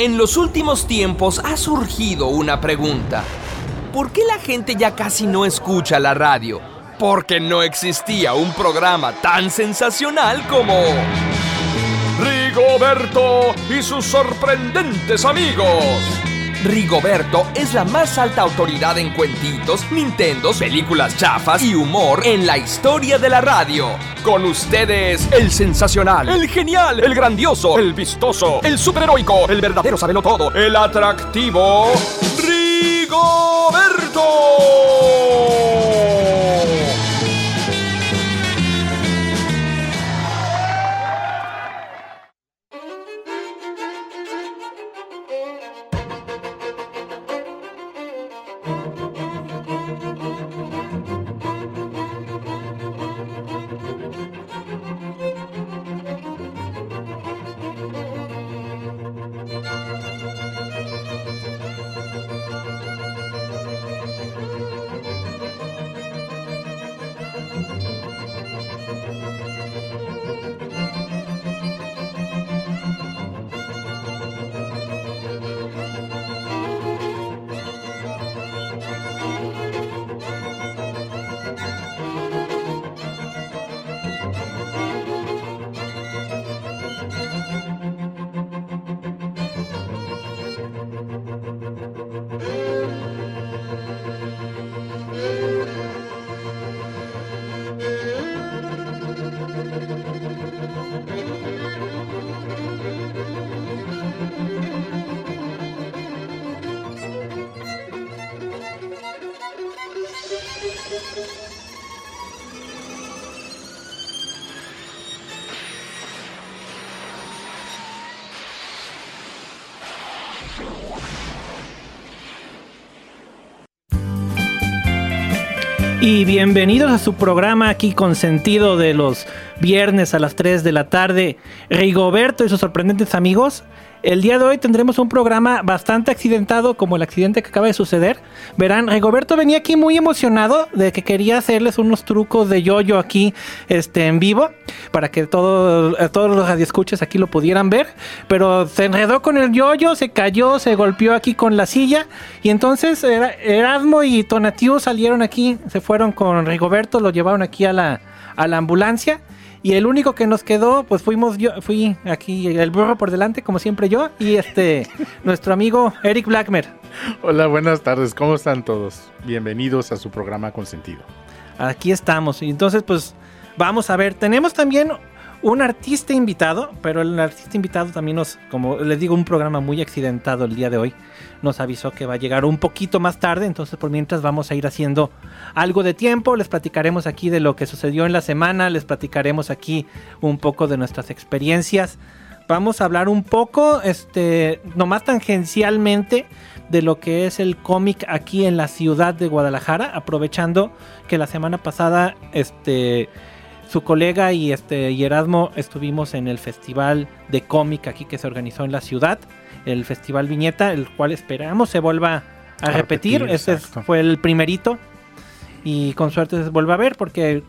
En los últimos tiempos ha surgido una pregunta. ¿Por qué la gente ya casi no escucha la radio? Porque no existía un programa tan sensacional como... Rigoberto y sus sorprendentes amigos. Rigoberto es la más alta autoridad en cuentitos, Nintendos, películas chafas y humor en la historia de la radio. Con ustedes, el sensacional, el genial, el grandioso, el vistoso, el superheroico, el verdadero todo, el atractivo, Rigoberto. Y bienvenidos a su programa aquí con sentido de los viernes a las 3 de la tarde. Rigoberto y sus sorprendentes amigos. El día de hoy tendremos un programa bastante accidentado como el accidente que acaba de suceder. Verán, Rigoberto venía aquí muy emocionado de que quería hacerles unos trucos de yoyo aquí este, en vivo para que eh, todos los radioescuchas aquí lo pudieran ver. Pero se enredó con el yoyo, se cayó, se golpeó aquí con la silla y entonces Erasmo y Tonatiu salieron aquí, se fueron con Rigoberto, lo llevaron aquí a la, a la ambulancia. Y el único que nos quedó, pues fuimos yo, fui aquí el burro por delante, como siempre yo, y este, nuestro amigo Eric Blackmer. Hola, buenas tardes, ¿cómo están todos? Bienvenidos a su programa Consentido. Aquí estamos, y entonces pues vamos a ver, tenemos también un artista invitado, pero el artista invitado también nos, como les digo, un programa muy accidentado el día de hoy. Nos avisó que va a llegar un poquito más tarde, entonces por mientras vamos a ir haciendo algo de tiempo. Les platicaremos aquí de lo que sucedió en la semana, les platicaremos aquí un poco de nuestras experiencias. Vamos a hablar un poco, este, nomás tangencialmente, de lo que es el cómic aquí en la ciudad de Guadalajara, aprovechando que la semana pasada, este su colega y este y Erasmo estuvimos en el festival de cómic aquí que se organizó en la ciudad, el Festival Viñeta, el cual esperamos se vuelva a, repetir. Ese fue el primerito y con suerte se vuelva a ver porque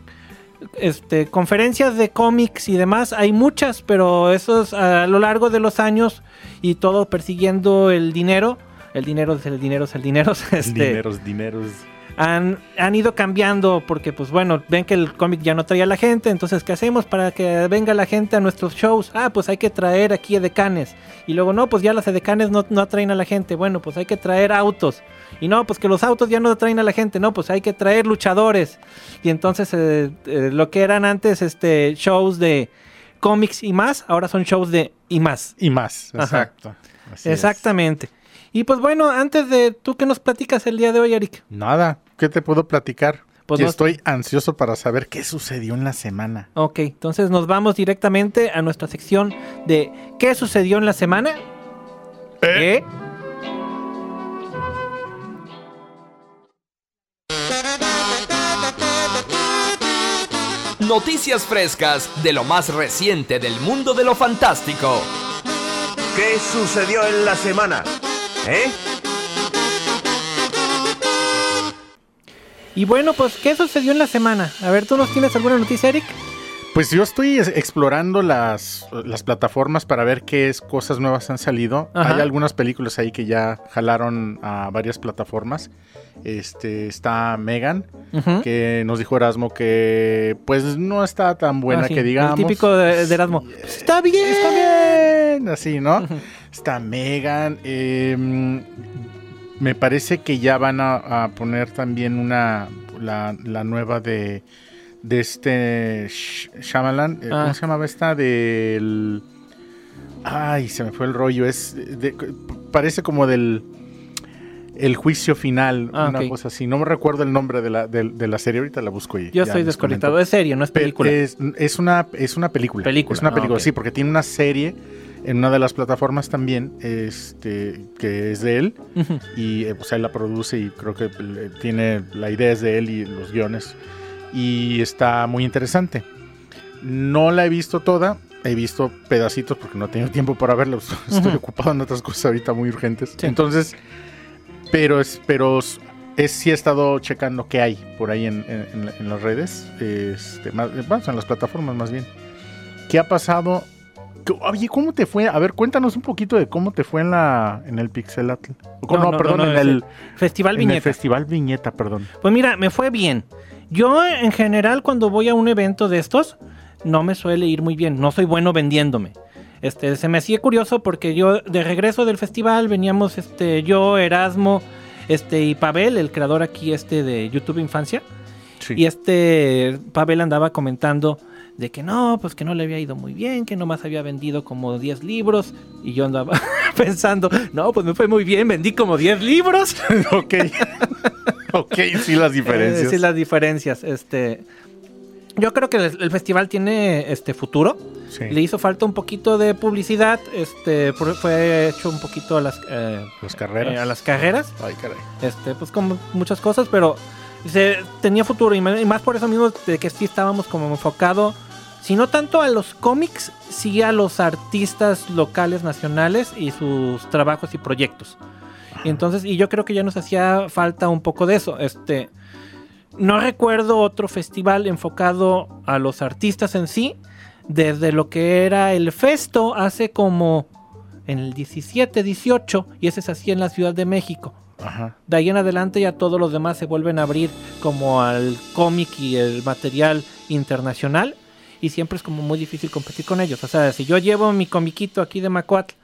este conferencias de cómics y demás hay muchas, pero eso es a lo largo de los años y todo persiguiendo el dinero. El dinero es el dinero es el dinero. Este, dineros, dineros han, ido cambiando porque pues bueno, ven que el cómic ya no trae a la gente, entonces ¿qué hacemos para que venga la gente a nuestros shows? Ah, pues hay que traer aquí edecanes. Y luego no, pues ya las edecanes no, no atraen a la gente. Bueno, pues hay que traer autos. Y no, pues que los autos ya no atraen a la gente. No, pues hay que traer luchadores. Y entonces eh, eh, lo que eran antes este shows de cómics y más, ahora son shows de y más. Y más, exacto. Exactamente. Y pues bueno, antes de tú que nos platicas el día de hoy, Eric. Nada, ¿qué te puedo platicar? Pues estoy ansioso para saber qué sucedió en la semana. Ok, entonces nos vamos directamente a nuestra sección de ¿qué sucedió en la semana? ¿Eh? Noticias frescas de lo más reciente del mundo de lo fantástico. ¿Qué sucedió en la semana? ¿Eh? Y bueno, pues, ¿qué sucedió en la semana? A ver, ¿tú nos tienes alguna noticia, Eric? Pues yo estoy es- explorando las, las plataformas para ver qué es, cosas nuevas han salido. Ajá. Hay algunas películas ahí que ya jalaron a varias plataformas. Este está Megan, que nos dijo Erasmo que pues no está tan buena Ah, sí, que digamos. El típico de, de Erasmo. Sí, Pues, está bien. Está bien, así, ¿no? Está Megan. eh, me parece que ya van a, a poner también una la, la nueva de de este Sh- Shyamalan. eh, Ah. ¿Cómo se llamaba esta? Del ay, se me fue el rollo. Es de- parece como del el juicio final, Ah, una ok. cosa así. No me recuerdo el nombre de la, de, de la serie. Ahorita la busco y Yo estoy desconectado. Es serie, no es Pe- película. Es, es una, es una película. Película, Es una ah, película, sí, porque tiene una serie en una de las plataformas también, este, que es de él, y eh, pues él la produce y creo que eh, tiene, la idea es de él y los guiones, y está muy interesante. No la he visto toda, he visto pedacitos porque no he tenido tiempo para verla, estoy Ujú. ocupado en otras cosas ahorita muy urgentes. Sí. Entonces, pero es, pero es, sí he estado checando qué hay por ahí en, en- en la- en las redes, este, más, bueno, en las plataformas más bien. ¿Qué ha pasado? ¿Qué- Oye, ¿cómo te fue? A ver, cuéntanos un poquito de cómo te fue en la en el Pixelatl. No, no, no, perdón, no, en, el, Festival en el Viñeta. Festival Viñeta, perdón. Pues mira, me fue bien. Yo en general cuando voy a un evento de estos no me suele ir muy bien. No soy bueno vendiéndome. Este, se me hacía curioso porque yo de regreso del festival veníamos este yo, Erasmo, este y Pavel, el creador aquí este de YouTube Infancia. Sí. Y este Pavel andaba comentando de que no, pues que no le había ido muy bien, que nomás había vendido como 10 libros. Y yo andaba pensando, no, pues me fue muy bien, vendí como 10 libros. ok. ok, sí, las Eh, diferencias. sí, las diferencias. Este, yo creo que el, el festival tiene este futuro. Sí. Le hizo falta un poquito de publicidad. Este, fue hecho un poquito a las, eh, Las carreras. eh, a las carreras. Ay, caray. Este, pues como muchas cosas, pero se, tenía futuro. Y más por eso mismo de que sí estábamos como enfocado. Si no tanto a los cómics, sí a los artistas locales, nacionales y sus trabajos y proyectos. Y entonces, y yo creo que ya nos hacía falta un poco de eso. Este, no recuerdo otro festival enfocado a los artistas en sí, desde lo que era el Festo hace como en el 17, 18, y ese se hacía en la Ciudad de México. Ajá. De ahí en adelante ya todos los demás se vuelven a abrir como al cómic y el material internacional. Y siempre es como muy difícil competir con ellos. O sea, si yo llevo mi comiquito aquí de Macuatl,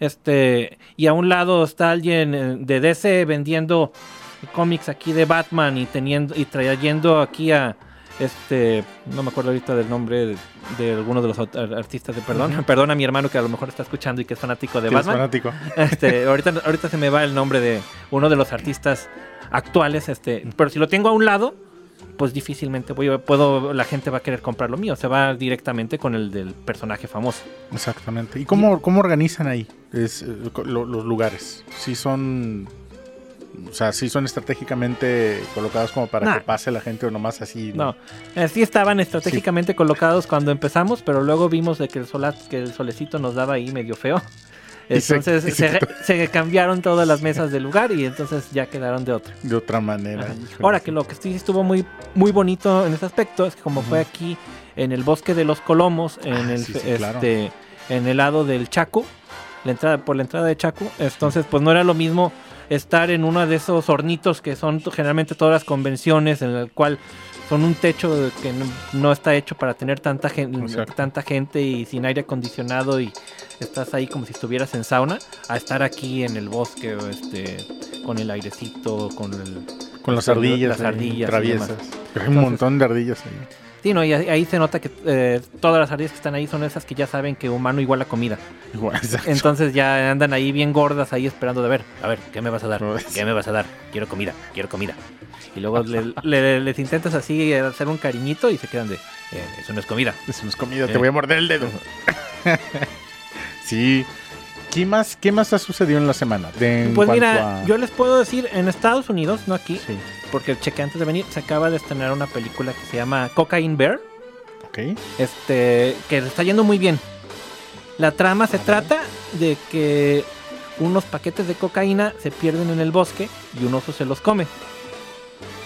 este, y a un lado está alguien eh, de DC vendiendo cómics aquí de Batman y teniendo y trayendo aquí a este, no me acuerdo ahorita del nombre de, de alguno de los artistas de perdón, perdón a mi hermano que a lo mejor está escuchando y que es fanático de Sí, es Batman. fanático. Este, ahorita, ahorita se me va el nombre de uno de los artistas actuales, este, pero si lo tengo a un lado, pues difícilmente voy, puedo, la gente va a querer comprar lo mío, se va directamente con el del personaje famoso. Exactamente. ¿Y cómo, cómo organizan ahí es, eh, lo- los lugares? Si son. O sea, si son estratégicamente colocados como para Nah. que pase la gente o nomás así. No, eh, sí estaban estratégicamente colocados cuando empezamos, pero luego vimos de que el, sola- que el solecito nos daba ahí medio feo. Entonces se, se re- se cambiaron todas las mesas del lugar y entonces ya quedaron de otro. De otra manera. Ajá. Ahora que lo que sí estuvo muy, muy bonito en ese aspecto es que como fue aquí en el bosque de los Colomos, en Ah, el sí, sí, este, claro. en el lado del Chaco, la entrada, por la entrada de Chaco, entonces pues no era lo mismo estar en uno de esos hornitos que son generalmente todas las convenciones, en el cual son un techo que no, no está hecho para tener tanta gente, tanta gente y sin aire acondicionado y estás ahí como si estuvieras en sauna, a estar aquí en el bosque, este, con el airecito, con el Con las ardillas. las ardillas Traviesas. Hay un montón de ardillas ahí. Sí, no, y ahí, se nota que eh, todas las ardillas que están ahí son esas que ya saben que humano igual a comida. Igual. Entonces ya andan ahí bien gordas ahí esperando de ver, a ver, ¿qué me vas a dar? Pues. ¿Qué me vas a dar? Quiero comida, quiero comida. Y luego le- le- les intentas así eh, hacer un cariñito y se quedan de, "Eh, eso no es comida. Eso no es comida, te voy a morder el dedo. sí. ¿Qué más, ¿Qué más ha sucedido en la semana? De, Pues mira, a- yo les puedo decir, en Estados Unidos, no aquí, Sí. porque chequé antes de venir, se acaba de estrenar una película que se llama Cocaine Bear. Ok. este que está yendo muy bien. La trama se trata de que unos paquetes de cocaína se pierden en el bosque y un oso se los come.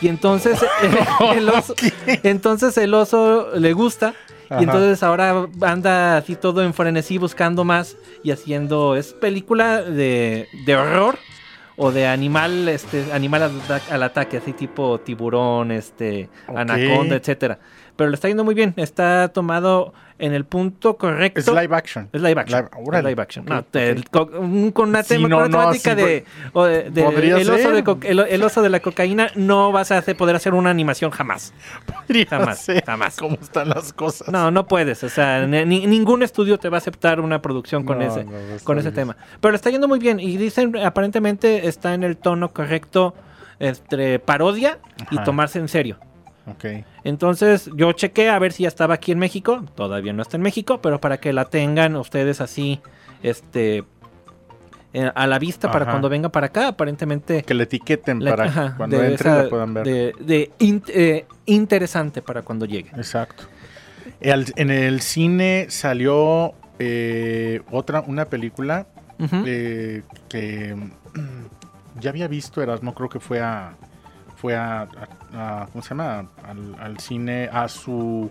Y entonces eh, el oso, entonces el oso le gusta Ajá. Y entonces ahora anda así todo en frenesí buscando más y haciendo. Es película de, de horror o de animal, este, animal al, al ataque, así tipo tiburón, este, anaconda, etcétera. Pero le está yendo muy bien. Está tomado en el punto correcto. Es live action. Es live action. Live- es live action. Ok, No, ok. te- co- un- con una, Sí, tema- no, con una no, temática sí, de, o de- el, oso de co- el, el oso de la cocaína no vas a hacer, poder hacer una animación jamás. Podría Jamás, ser jamás. ¿Cómo están las cosas? No, no puedes. O sea, ni- ni- ningún estudio te va a aceptar una producción con ese, con ese tema. Pero le está yendo muy bien. Y dicen, aparentemente está en el tono correcto entre parodia y tomarse en serio. Ok. Entonces yo chequé a ver si ya estaba aquí en México. Todavía no está en México, pero para que la tengan ustedes así, este, eh, a la vista para cuando venga para acá. Aparentemente Que le etiqueten la- para ajá, cuando entren la puedan ver. de- de in- eh, interesante para cuando llegue. Exacto. El- en el cine salió eh, otra, una película eh, que mm, ya había visto Erasmo, creo que fue a fue a, a- a- ¿cómo se llama? Al, al cine a su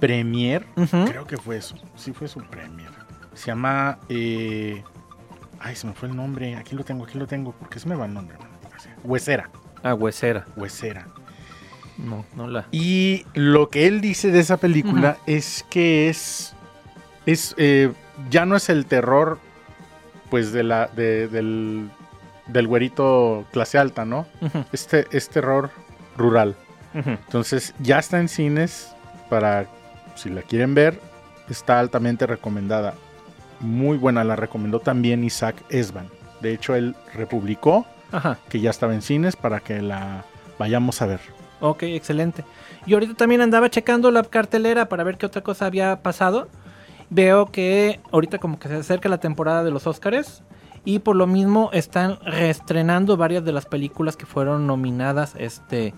premier, creo que fue eso, sí fue su premier. Se llama eh, ay, se me fue el nombre, aquí lo tengo, aquí lo tengo, porque se me va el nombre. Huesera, Ah, huesera. Huesera. No, no la. Y lo que él dice de esa película es que es. es eh, ya no es el terror, pues, de la, de- del, del güerito clase alta, ¿no? Este es terror rural. Entonces, ya está en cines para, si la quieren ver, está altamente recomendada. Muy buena, la recomendó también Isaac Esban. De hecho, él republicó Ajá. que ya estaba en cines para que la vayamos a ver. Ok, excelente. Y ahorita también andaba checando la cartelera para ver qué otra cosa había pasado. Veo que ahorita como que se acerca la temporada de los Óscares y por lo mismo están reestrenando varias de las películas que fueron nominadas este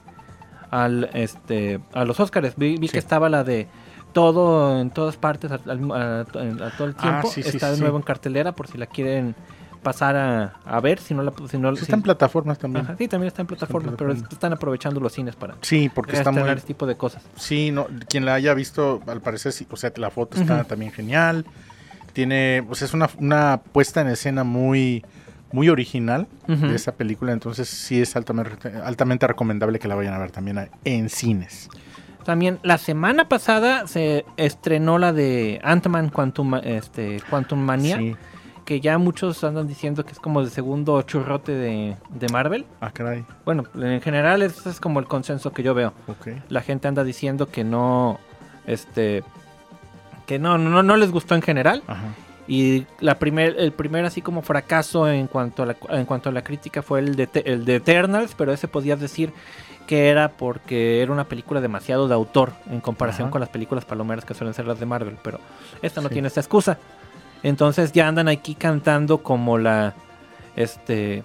al este a los Óscares. Vi, vi Sí. que estaba la de todo en todas partes al- al- a, a todo el Ah, tiempo. sí, sí, está de nuevo en cartelera por si la quieren pasar a, a ver, si no la si no está en plataformas también. Ajá, sí, también está en plataformas, pero están aprovechando los cines para Sí, porque está muy... este tipo de cosas. Sí, no, quien la haya visto, al parecer, sí, o sea, la foto está también genial. Tiene, pues es una, una puesta en escena muy, muy original de esa película, entonces sí es altamente, altamente recomendable que la vayan a ver también a- en cines. También la semana pasada se estrenó la de Ant-Man Quantum, este, Quantum Mania, Sí. que ya muchos andan diciendo que es como el segundo churrote de, de Marvel. Ah, caray. Bueno, en general ese es como el consenso que yo veo. Ok. La gente anda diciendo que no, este, que no, no, no les gustó en general. Ajá. Y la primer, el primer así como fracaso en cuanto a la, en cuanto a la crítica fue el de, el de Eternals, pero ese podías decir que era porque era una película demasiado de autor en comparación Ajá. con las películas palomeras que suelen ser las de Marvel, pero esta no Sí. tiene esta excusa. Entonces ya andan aquí cantando como la este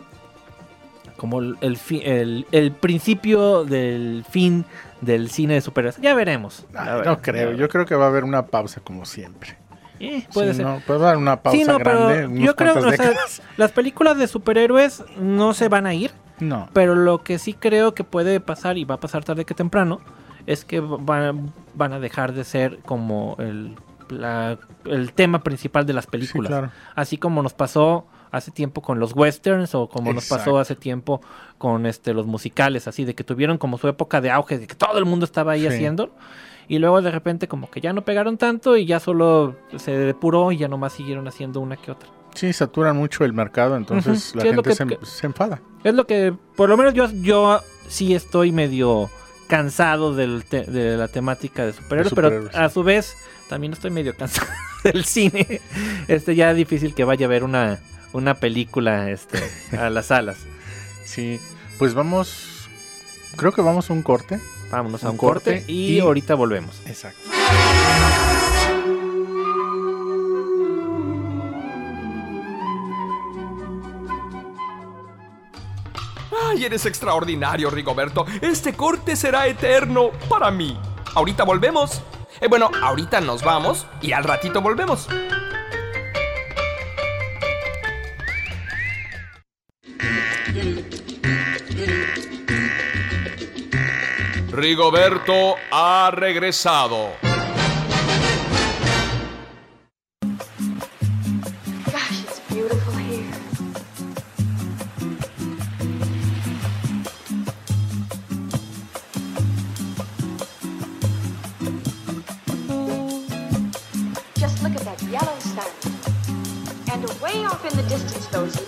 como el, el, el- principio del fin del cine de superhéroes. Ya veremos. Ay, no creo, yo creo que va a haber una pausa como siempre. Eh, puede Sí, ser. no, puede haber una pausa Sí, no, grande. yo creo cuantas o sea, décadas. las películas de superhéroes no se van a ir, No. pero lo que sí creo que puede pasar y va a pasar tarde que temprano es que van, van a dejar de ser como el, la- el tema principal de las Sí, películas. claro. Así como nos pasó hace tiempo con los westerns o como nos pasó hace tiempo con este los musicales, así de que tuvieron como su época de auge, de que todo el mundo estaba ahí Sí. haciendo. Y luego de repente como que ya no pegaron tanto y ya solo se depuró y ya nomás siguieron haciendo una que otra. Sí, saturan mucho el mercado, entonces la sí, es lo gente que- se, que- se enfada. Es lo que, por lo menos yo, yo sí estoy medio cansado del te- de la temática de superhéroes, De pero a su vez también estoy medio cansado del cine. Este ya es difícil que vaya a ver una, una película este, a las salas. Sí, pues vamos, creo que vamos a un corte. Vámonos a Un un corte, corte y, y- ahorita volvemos. Exacto. Ay, eres extraordinario, Rigoberto. Este corte será eterno para mí. Ahorita volvemos. Eh, bueno, ahorita nos vamos y al ratito volvemos. Rigoberto ha regresado. Gosh, it's beautiful here. Just look at that yellow sun. And away off in the distance, those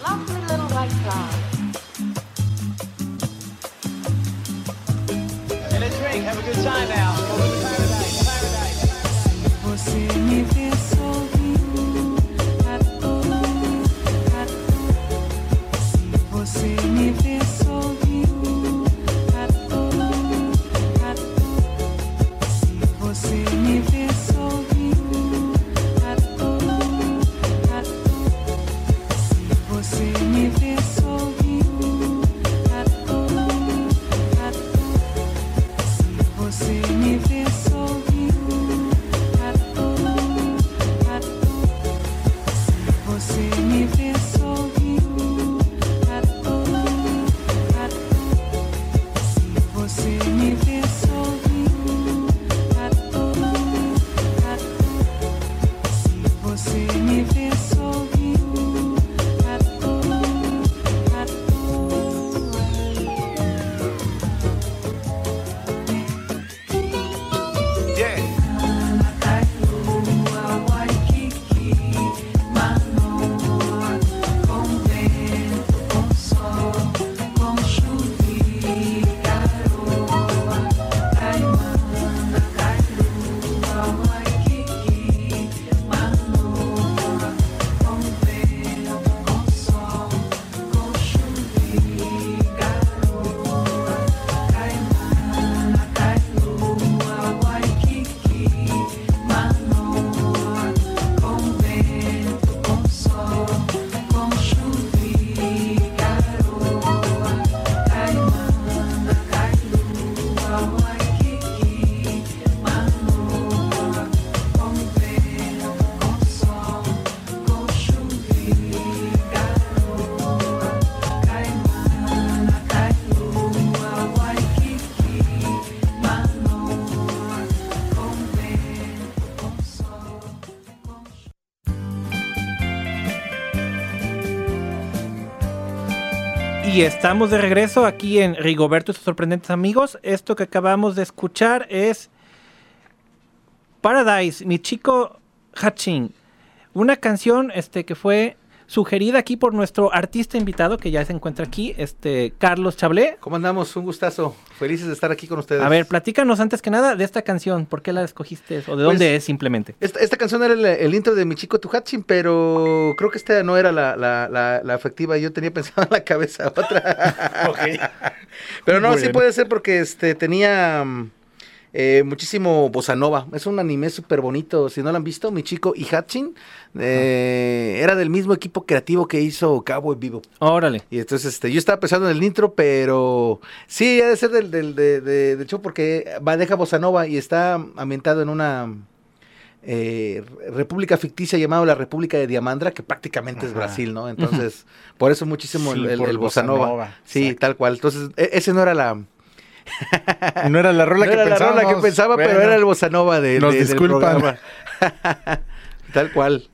Y estamos de regreso aquí en Rigoberto y sus sorprendentes amigos. Esto que acabamos de escuchar es Paradise, mi chico Hachin. Una canción este, que fue sugerida aquí por nuestro artista invitado que ya se encuentra aquí, este Carlos Chablé. ¿Cómo andamos? Un gustazo. Felices de estar aquí con ustedes. A ver, platícanos antes que nada de esta canción. ¿Por qué la escogiste? ¿O de Pues, dónde es simplemente? Esta, esta canción era el, el intro de mi chico Tuhachin, pero creo que esta no era la, la, la, la efectiva. Yo tenía pensado en la cabeza otra. Pero no, Muy sí bien. puede ser porque este tenía mm, eh, muchísimo bossa nova. Es un anime súper bonito. Si no lo han visto, mi chico Ihachin eh, era del mismo equipo creativo que hizo Cowboy Vivo. Órale. Y entonces, este, yo estaba pensando en el intro, pero sí, ha de ser del, del, de, de- de hecho, porque maneja Bossa Nova y está ambientado en una eh, república ficticia llamada la República de Diamandra, que prácticamente es. Brasil, ¿no? Entonces, por eso muchísimo el, Sí, el- el Bossa Nova. Nova, Sí, exacto. tal cual. Entonces, e- ese no era la, No era la rola no que era la rola que pensaba, pero era el Bossa Nova de, nos de- del programa. tal cual.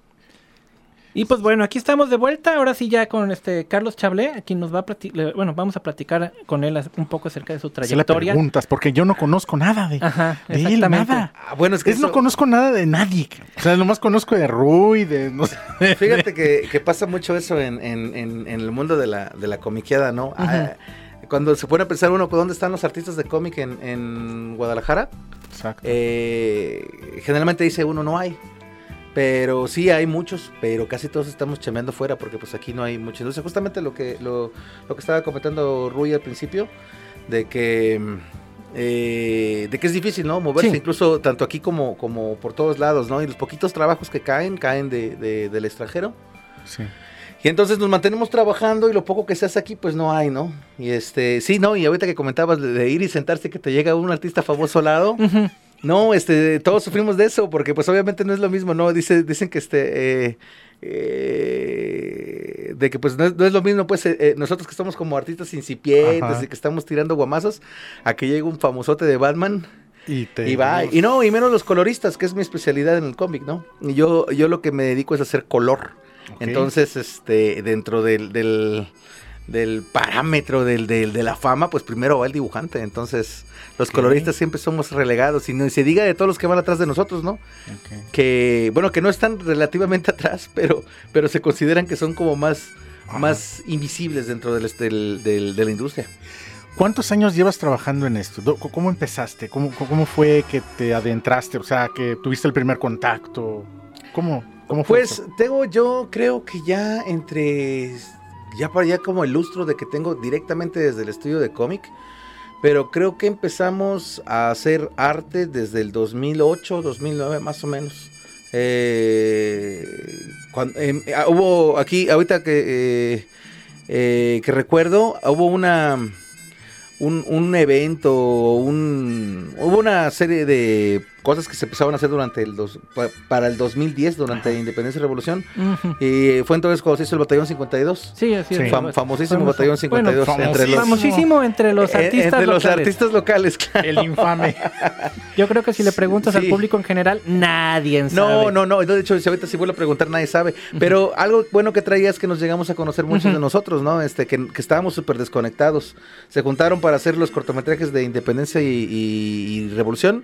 Y pues bueno, aquí estamos de vuelta, ahora sí ya con este Carlos Chablé, aquí nos va a platicar, bueno, vamos a platicar con él un poco acerca de su trayectoria. preguntas, porque yo no conozco nada de, Ajá, de él, nada. Ah, bueno, es que Es, no conozco nada de nadie. O sea, nomás conozco de Rui, de no sé. Fíjate que, que pasa mucho eso en, en- en- en el mundo de la, de la comiqueada, ¿no? Ah, cuando se pone a pensar uno, ¿dónde están los artistas de cómic en, en Guadalajara? Exacto. Eh, generalmente dice uno, no hay. Pero sí hay muchos, pero casi todos estamos chameando fuera porque pues aquí no hay mucho. Entonces justamente lo que, lo, lo que estaba comentando Rui al principio, de que... eh, de que es difícil, ¿no? Moverse, Sí. incluso tanto aquí como, como por todos lados, ¿no? Y los poquitos trabajos que caen, caen de, de- del extranjero. Sí. Y entonces nos mantenemos trabajando y lo poco que se hace aquí, pues no hay, ¿no? Y este, sí, ¿no? Y ahorita que comentabas de, de ir y sentarse que te llega un artista famoso al lado, Ujú. No, este, todos sufrimos de eso, porque pues obviamente no es lo mismo, ¿no? Dice, dicen que este, eh, eh, de que pues no es, no es lo mismo, pues eh, eh, nosotros que estamos como artistas incipientes Ajá. y que estamos tirando guamazos, a que llegue un famosote de Batman. Y, te, Y va, y no, y menos los coloristas, que es mi especialidad en el cómic, ¿no? Y yo, yo lo que me dedico es a hacer color. Entonces, este, dentro del, del, del parámetro del, del- de la fama, pues primero va el dibujante. Entonces, los coloristas siempre somos relegados. Y no y se diga de todos los que van atrás de nosotros, ¿no? Que, bueno, que no están relativamente atrás, pero, pero se consideran que son como más, Ajá. más invisibles dentro del, del- de la industria. ¿Cuántos años llevas trabajando en esto? ¿Cómo empezaste? ¿Cómo, cómo fue que te adentraste? O sea, que tuviste el primer contacto. ¿Cómo, cómo fue? Pues eso? tengo yo creo que ya entre ya para allá como el lustro de que tengo directamente desde el estudio de cómic, pero creo que empezamos a hacer arte desde el 2008, 2009 más o menos. Eh, em, ah, hubo aquí ahorita que eh, eh, que recuerdo hubo una un, un evento, un, hubo una serie de cosas que se empezaron a hacer durante el dos, pa- para el 2010, durante la Independencia y Revolución. Y fue entonces cuando se hizo el Batallón 52. Sí, así Sí. es. Fam- famosísimo Famoso. Batallón 52 Bueno, entre los, famosísimo entre los eh, artistas entre los locales. artistas locales, claro. El infame. Yo creo que si le preguntas al público en general, nadie sabe. No, no, no. De hecho, si ahorita si vuelvo a preguntar, nadie sabe. Pero algo bueno que traía es que nos llegamos a conocer muchos de nosotros, ¿no? Este, que, que estábamos súper desconectados. Se juntaron para hacer los cortometrajes de Independencia y, y- y Revolución.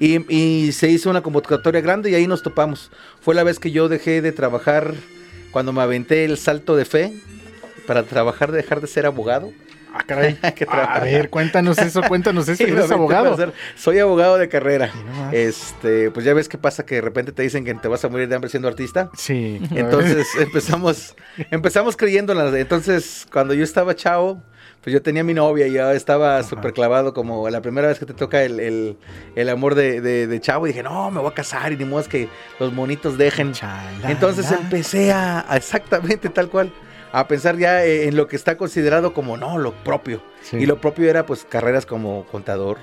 Y, y se hizo una convocatoria grande y ahí nos topamos. Fue la vez que yo dejé de trabajar, cuando me aventé el salto de fe, para trabajar, dejar de ser abogado. Ah, caray. Que A ver, cuéntanos eso, cuéntanos eso. ¿Eres abogado? ser- soy abogado de carrera. Este, pues ya ves qué pasa que de repente te dicen que te vas a morir de hambre siendo artista. Sí. Entonces empezamos, empezamos creyéndolas. Entonces, cuando yo estaba chavo, pues yo tenía mi novia y ya estaba súper clavado como la primera vez que te toca el, el- el amor de, de- de chavo. Y dije, no, me voy a casar y ni modo es que los monitos dejen. Chalala. Entonces empecé a, a exactamente tal cual, a pensar ya eh, en lo que está considerado como, no, lo propio. Sí. Y lo propio era pues carreras como contador,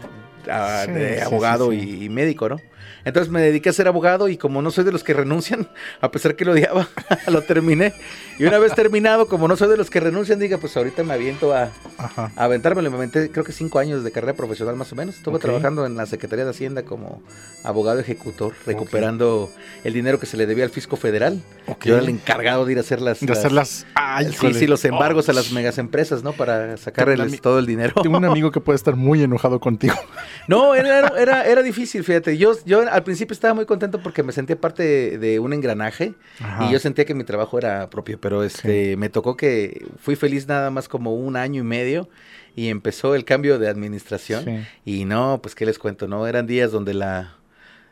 ah, Sí, de sí, abogado Y, y médico, ¿no? Entonces me dediqué a ser abogado y como no soy de los que renuncian, a pesar que lo odiaba, lo terminé. Y una vez terminado, como no soy de los que renuncian, diga, pues ahorita me aviento a, a aventármelo. Me aventé creo que cinco años de carrera profesional más o menos. Estuve trabajando en la Secretaría de Hacienda como abogado ejecutor, recuperando el dinero que se le debía al fisco federal. Yo era el encargado de ir a hacer las... De hacer las. Ay, Sí, sí, los embargos a Oh, las megas empresas, ¿no? Para sacar Tengo el- un ami- todo el dinero. Tengo un amigo que puede estar muy enojado contigo. No, era, era, era difícil, fíjate. Yo, yo al principio estaba muy contento porque me sentía parte de, de un engranaje Ajá. y yo sentía que mi trabajo era propio, pero este me tocó que fui feliz nada más como un año y medio y empezó el cambio de administración Sí. y no, pues qué les cuento, no, eran días donde la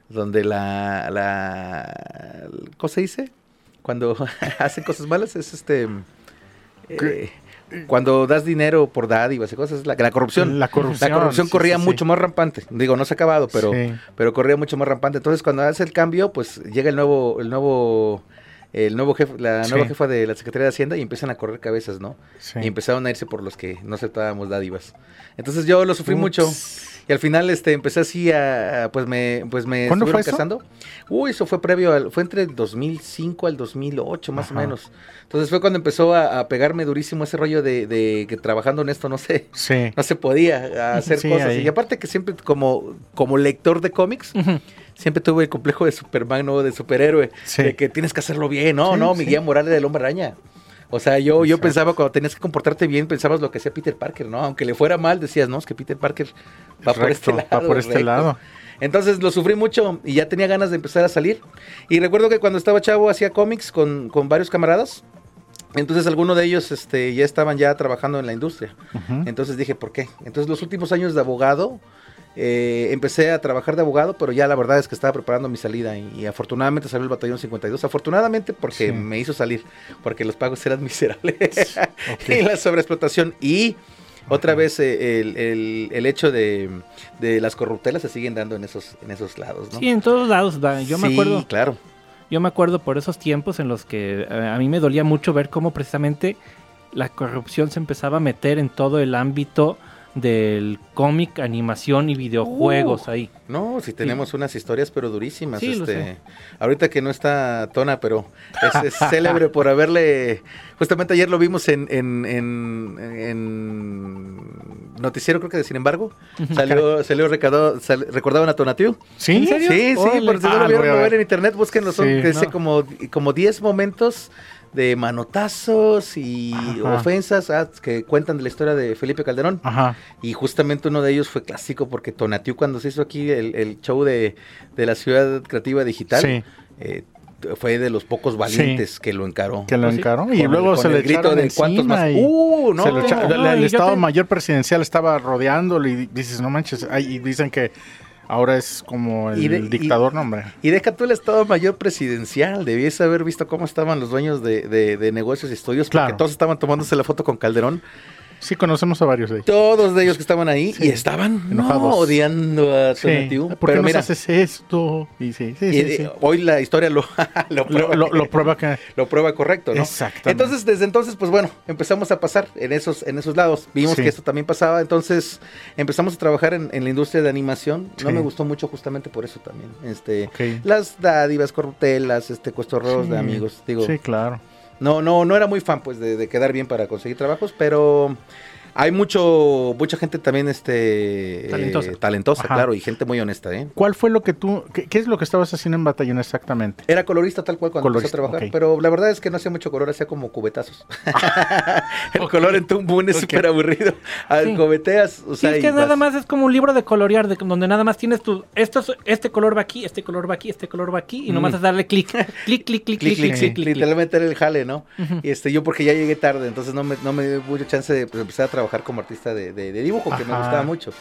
donde la la ¿cómo se dice? Cuando hacen cosas malas es este eh, cuando das dinero por dádivas y cosas, la, la corrupción. La corrupción. La corrupción sí, corría sí, sí. mucho más rampante. Digo, no se ha acabado, pero, pero corría mucho más rampante. Entonces, cuando hace el cambio, pues llega el nuevo, el nuevo, el nuevo jefe, la nueva jefa de la Secretaría de Hacienda y empiezan a correr cabezas, ¿no? Sí. Y empezaron a irse por los que no aceptábamos dádivas. Entonces yo lo sufrí Ups. mucho. Y al final este empecé así a, pues me pues me ¿Cuándo fue eso? casando. Uy, eso fue previo al fue entre el 2005 al 2008 más Ajá. o menos. Entonces fue cuando empezó a, a pegarme durísimo ese rollo de, de que trabajando en esto no sé, Sí. no se podía hacer Sí, cosas. ahí. Y aparte que siempre como, como lector de cómics, siempre tuve el complejo de Superman, ¿no? De superhéroe. Sí. De que tienes que hacerlo bien. No, Sí, no, mi sí. guía moral era el hombre araña. O sea, yo, yo pensaba cuando tenías que comportarte bien, pensabas lo que hacía Peter Parker, ¿no? Aunque le fuera mal, decías, no, es que Peter Parker va por este lado. va por este recto". lado. Entonces lo sufrí mucho y ya tenía ganas de empezar a salir. Y recuerdo que cuando estaba chavo hacía cómics con, con varios camaradas. Entonces algunos de ellos este, ya estaban ya trabajando en la industria. Entonces dije, ¿por qué? Entonces los últimos años de abogado, eh, empecé a trabajar de abogado, pero ya la verdad es que estaba preparando mi salida y, y afortunadamente salió el batallón 52. Afortunadamente porque Sí. me hizo salir, porque los pagos eran miserables y la sobreexplotación y... Otra vez eh, el, el- el hecho de, de las corruptelas se siguen dando en esos, en esos lados, ¿no? Sí, en todos lados. Yo me Sí, acuerdo. claro. Yo me acuerdo por esos tiempos en los que eh, a mí me dolía mucho ver cómo precisamente la corrupción se empezaba a meter en todo el ámbito del cómic, animación y videojuegos Uh. ahí. No, si tenemos unas historias pero durísimas. Sí, este, ahorita que no está Tona, pero es, es célebre por haberle. Justamente ayer lo vimos en, en, en- en noticiero, creo que de sin embargo. Salió, salió recadado, sal- recordaban a Tonatiu. ¿Sí? ¿En serio? Sí, sí, por si no Ah, lo lo vieron voy a lo ver. en internet, búsquenlo, son no. como, como 10 momentos de manotazos y Ajá. ofensas ah, que cuentan de la historia de Felipe Calderón. Ajá. Y justamente uno de ellos fue clásico porque Tonatiu cuando se hizo aquí el, el show de, de la ciudad creativa digital, Sí. eh, fue de los pocos valientes que lo encaró. Que lo sí. encaró. Y Con luego con se le grito de cuántos más. Uh, no. se lo echa- no, el- Estado te- Mayor Presidencial estaba rodeándolo y dices, no manches, y dicen que ahora es como el Y dictador, no, hombre. Y deja tú el Estado Mayor Presidencial. Debías haber visto cómo estaban los dueños de, de- de negocios y estudios, porque todos estaban tomándose la foto con Calderón. Sí, conocemos a varios de ellos. Todos de ellos que estaban ahí Sí. y estaban Enojados. no, odiando a Sí. Tonatiu. ¿Por qué Pero nos mira, haces esto? Y sí, sí, y- sí, sí. hoy la historia lo, lo prueba. Lo, prueba que... lo prueba correcto, ¿no? Exactamente. Entonces, desde entonces, pues bueno, empezamos a pasar en esos, en esos lados. Vimos Sí. que esto también pasaba, entonces empezamos a trabajar en, en la industria de animación. No Sí. me gustó mucho justamente por eso también. Este, Ok. las dádivas, corruptelas, este, cuestorreos Sí. de amigos. Digo, Sí, claro. No, no, no era muy fan pues de, de quedar bien para conseguir trabajos, pero hay mucho, mucha gente también este Talentosa. eh, claro, y gente muy honesta, ¿eh? ¿Cuál fue lo que tú... ¿Qué, qué es lo que estabas haciendo en Batallón exactamente? Era colorista tal cual cuando empecé Colorista, a trabajar, pero la verdad es que no hacía mucho color, hacía como cubetazos. el color en Tumbún es Ok. súper aburrido. Al Sí. cubeteas, o Sí, sea, es y que nada vas- más es como un libro de colorear, de, donde nada más tienes tu. Esto, es- este color va aquí, este color va aquí, este color va aquí, y nomás Mm. es darle clic. Clic, clic, clic, clic, Clic, clic, clic, clic, literalmente era el jale, ¿no? Ujú. Y este, yo porque ya llegué tarde, entonces no me, no me dio mucha chance de pues, empezar a trabajar como artista de, de- de dibujo, que me Ajá. gustaba mucho.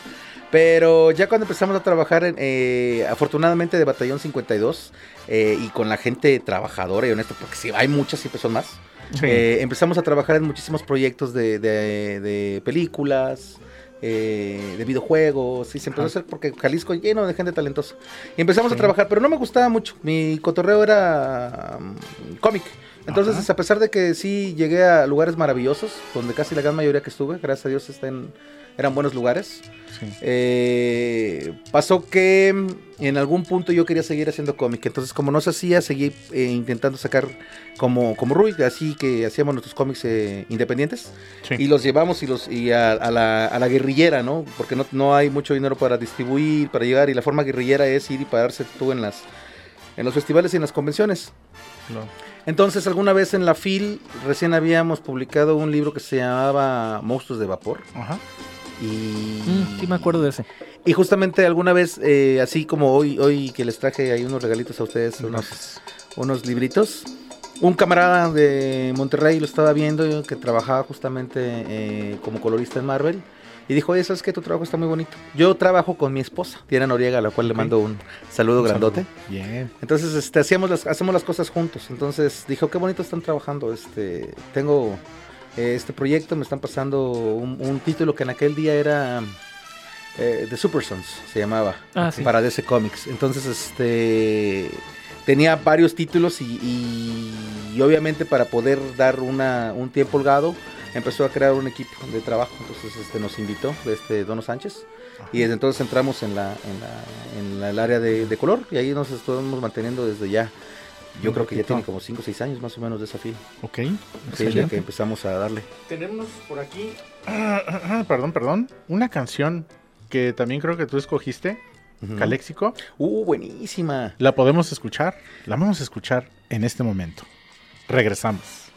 Pero ya cuando empezamos a trabajar, en, eh, afortunadamente de Batallón 52, eh, y con la gente trabajadora y honesta, porque si hay muchas, siempre son más, Sí. eh, empezamos a trabajar en muchísimos proyectos de, de- de películas, eh, de videojuegos, y se empezó a hacer porque Jalisco lleno de gente talentosa. Y empezamos a Sí. trabajar, pero no me gustaba mucho. Mi cotorreo era mm, cómic. Entonces, Ajá. a pesar de que sí llegué a lugares maravillosos, donde casi la gran mayoría que estuve, gracias a Dios, están, eran buenos lugares. Sí. Eh, pasó que en algún punto yo quería seguir haciendo cómic, entonces como no se hacía, seguí eh, intentando sacar como, como Rui, así que hacíamos nuestros cómics eh, independientes Sí. y los llevamos y los y a, a la, a la guerrillera, ¿no? Porque no, no hay mucho dinero para distribuir, para llegar y la forma guerrillera es ir y pararse tú en las en los festivales y en las convenciones. Lo- Entonces, alguna vez en la FIL recién habíamos publicado un libro que se llamaba Monstruos de Vapor Ajá. y Mm, sí, me acuerdo de ese. y justamente alguna vez, eh, así como hoy, hoy que les traje ahí unos regalitos a ustedes, unos, unos libritos, un camarada de Monterrey lo estaba viendo que trabajaba justamente eh, como colorista en Marvel. Y dijo, oye, ¿sabes qué? Tu trabajo está muy bonito. Yo trabajo con mi esposa, Diana Noriega, a la cual le mando un saludo Un grandote. saludo. Bien. Entonces, este, hacíamos las, hacemos las cosas juntos. Entonces, dijo, qué bonito están trabajando. Este, tengo eh, este proyecto, me están pasando un, un título que en aquel día era eh, The Super Sons, se llamaba, Ah, sí. para DC Comics. Entonces, este, tenía varios títulos y, y- y obviamente para poder dar una, un tiempo holgado, empezó a crear un equipo de trabajo. Entonces, este, nos invitó, este, Dono Sánchez. Y desde entonces entramos en la, en la, en la- el área de, de color y ahí nos estuvimos manteniendo desde ya. Yo Un creo que ya ratito. tiene como 5 o 6 años más o menos de esa fila. Ok. Sí, desde que empezamos a darle. Tenemos por aquí, perdón, perdón, una canción que también creo que tú escogiste. Caléxico. Uh, buenísima. La podemos escuchar, la vamos a escuchar en este momento. Regresamos.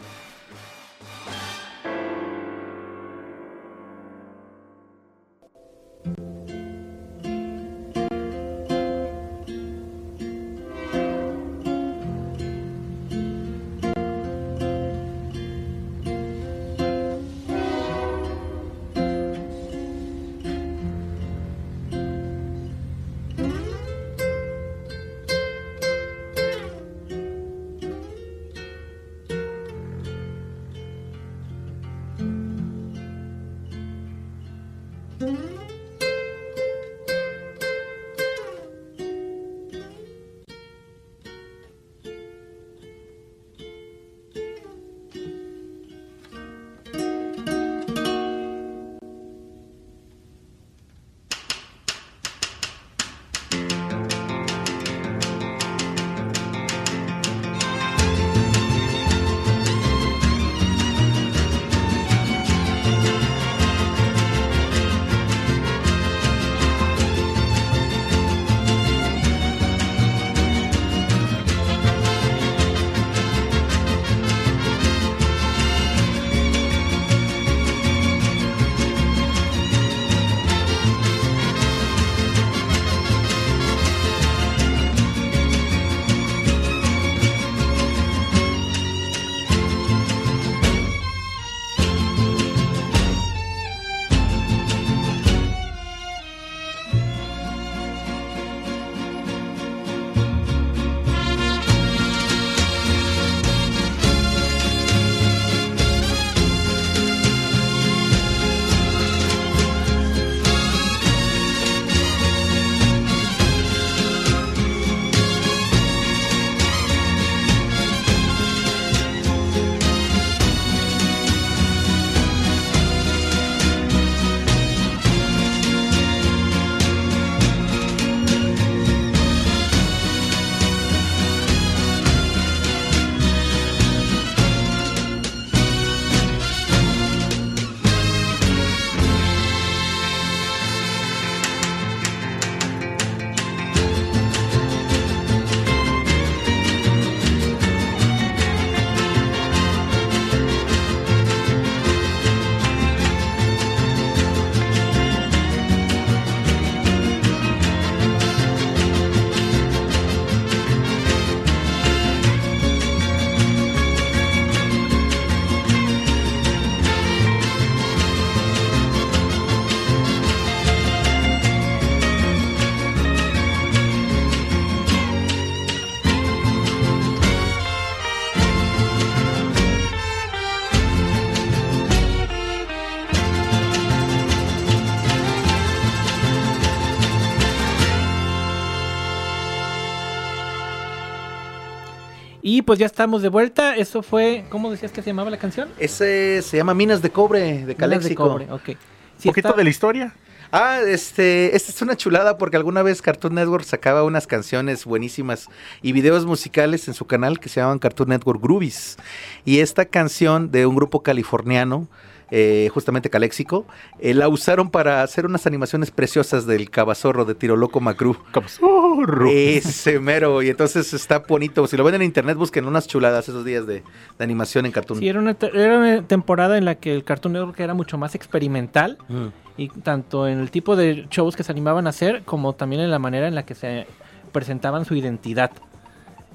Pues ya estamos de vuelta. Eso fue, ¿cómo decías que se llamaba la canción? Ese se llama Minas de Cobre, de Minas de Caléxico. cobre, ok. Un Sí, poquito está- de la historia. Ah, este, esta es una chulada porque alguna vez Cartoon Network sacaba unas canciones buenísimas y videos musicales en su canal que se llamaban Cartoon Network Groovies. Y esta canción de un grupo californiano, eh, justamente Caléxico, eh, la usaron para hacer unas animaciones preciosas del cabazorro de Tiro Loco Macru. Como zorro. Ese mero, y entonces está bonito. Si lo ven en internet, busquen unas chuladas esos días de, de animación en Cartoon. Sí, era una, te- era una temporada en la que el Cartoon Network era mucho más experimental. Mm. Y tanto en el tipo de shows que se animaban a hacer, como también en la manera en la que se presentaban su identidad.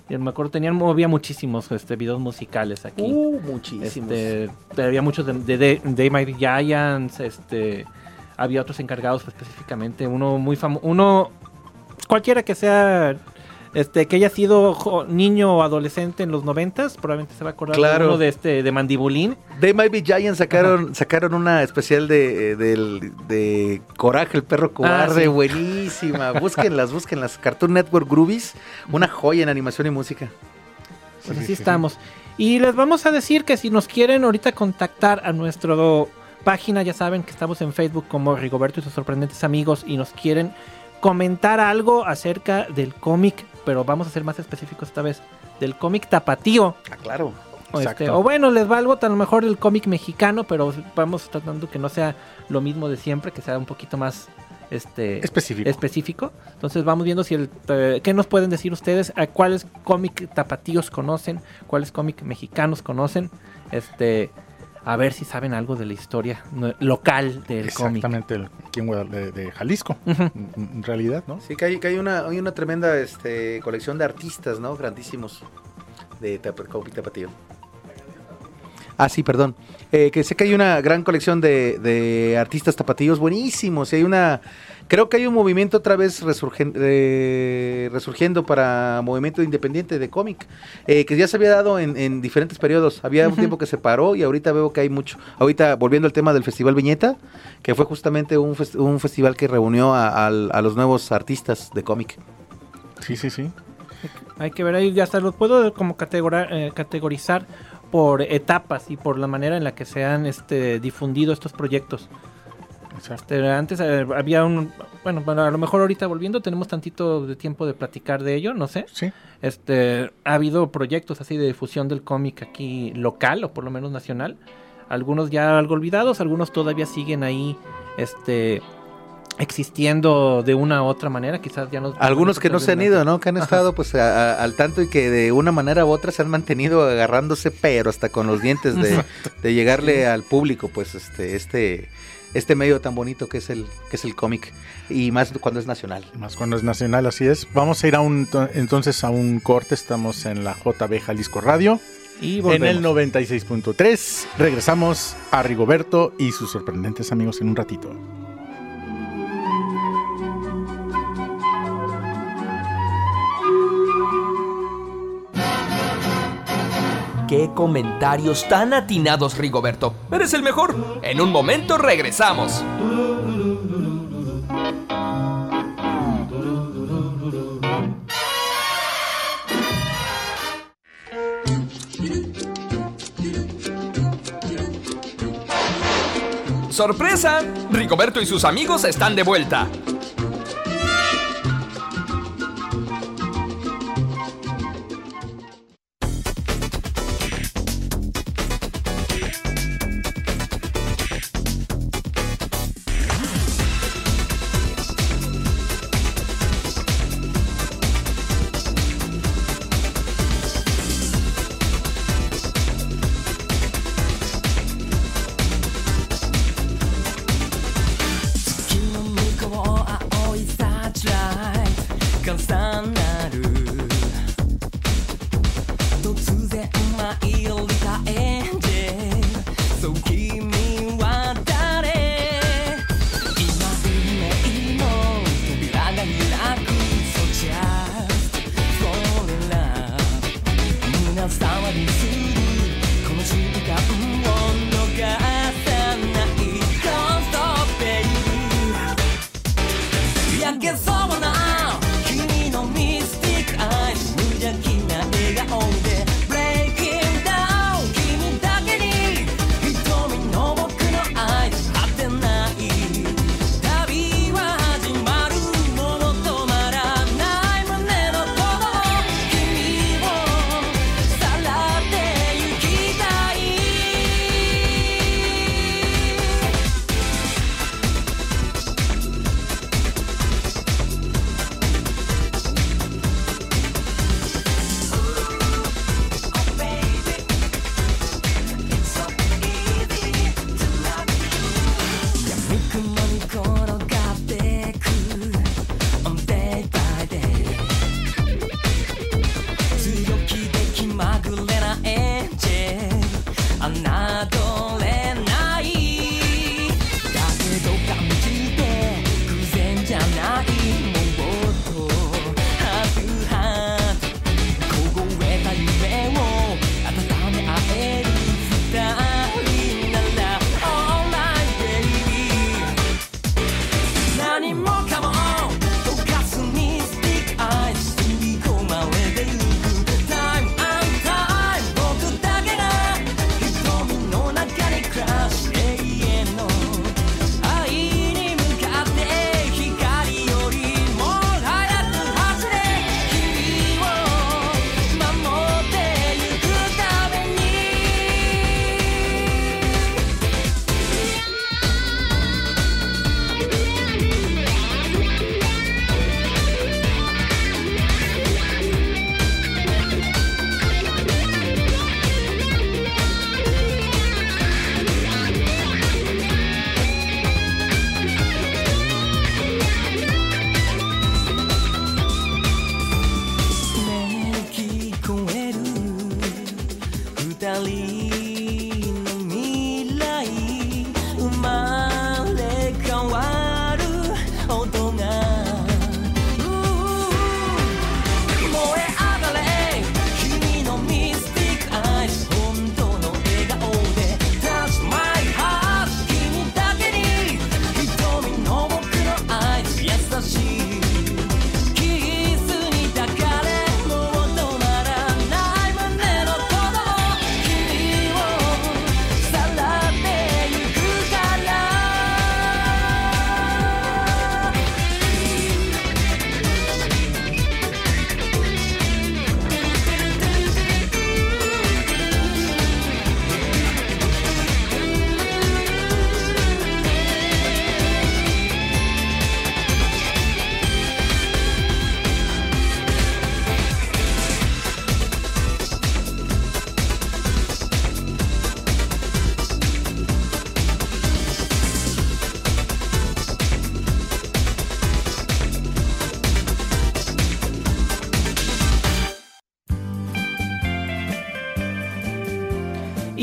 Y me acuerdo, tenían, había muchísimos este, videos musicales aquí. Uh, muchísimos. Este, había muchos de, de, de, de Mighty Giants, este, había otros encargados específicamente, uno muy famoso, uno, cualquiera que sea, este, que haya sido niño o adolescente en los noventas, probablemente se va a acordar Claro. de uno de este, de Mandibulín. They Might Be Giants sacaron, sacaron una especial de, eh, del- de Coraje, el perro cobarde, sí. buenísima. Búsquenlas, búsquenlas. Cartoon Network Groovies, una joya en animación y música. Pues Sí, así sí, sí. estamos. Y les vamos a decir que si nos quieren ahorita contactar a nuestra página, ya saben que estamos en Facebook como Rigoberto y sus sorprendentes amigos y nos quieren comentar algo acerca del cómic, pero vamos a ser más específicos esta vez, del cómic tapatío. Ah, claro. O, este, o bueno, les va algo tan a lo mejor del cómic mexicano, pero vamos tratando que no sea lo mismo de siempre, que sea un poquito más este Específico. específico. Entonces vamos viendo si el eh, qué nos pueden decir ustedes, a cuáles cómic tapatíos conocen, cuáles cómic mexicanos conocen, este a ver si saben algo de la historia local del cómic. Exactamente, el, de, de Jalisco, en, en realidad, ¿no? Sí, que hay, que hay una, hay una tremenda este, colección de artistas, ¿no? Grandísimos de cómic tapatío. Ah, sí, perdón. Eh, que sé que hay una gran colección de, de artistas tapatíos buenísimos. Y hay una. Creo que hay un movimiento otra vez resurgen- eh, resurgiendo para movimiento independiente de cómic, eh, que ya se había dado en, en diferentes periodos. Había un tiempo que se paró y ahorita veo que hay mucho. Ahorita, volviendo al tema del Festival Viñeta, que fue justamente un, fes- un festival que reunió a, los nuevos artistas de cómic. Sí, sí, sí. Hay que ver ahí, ya hasta los puedo como categora- eh, categorizar por etapas y por la manera en la que se han este, difundido estos proyectos. Exacto. Antes había un, bueno, bueno, a lo mejor ahorita volviendo tenemos tantito de tiempo de platicar de ello, no sé. Sí. Este, ha habido proyectos así de difusión del cómic aquí local o por lo menos nacional. Algunos ya algo olvidados, algunos todavía siguen ahí, este, existiendo de una u otra manera, quizás ya no. Algunos que no se han ido, ¿no? Que han estado pues a- a- al tanto y que de una manera u otra se han mantenido agarrándose, pero hasta con los dientes de, de llegarle al público, pues este, este, este medio tan bonito que es el, que es el cómic. Y más cuando es nacional. Más cuando es nacional, así es. Vamos a ir a un to- entonces a un corte. Estamos en la JB Jalisco Radio. Y En el volvemos. 96.3 regresamos a Rigoberto y sus sorprendentes amigos en un ratito. ¡Qué comentarios tan atinados, Rigoberto! ¡Eres el mejor! En un momento regresamos. ¡Sorpresa! Rigoberto y sus amigos están de vuelta.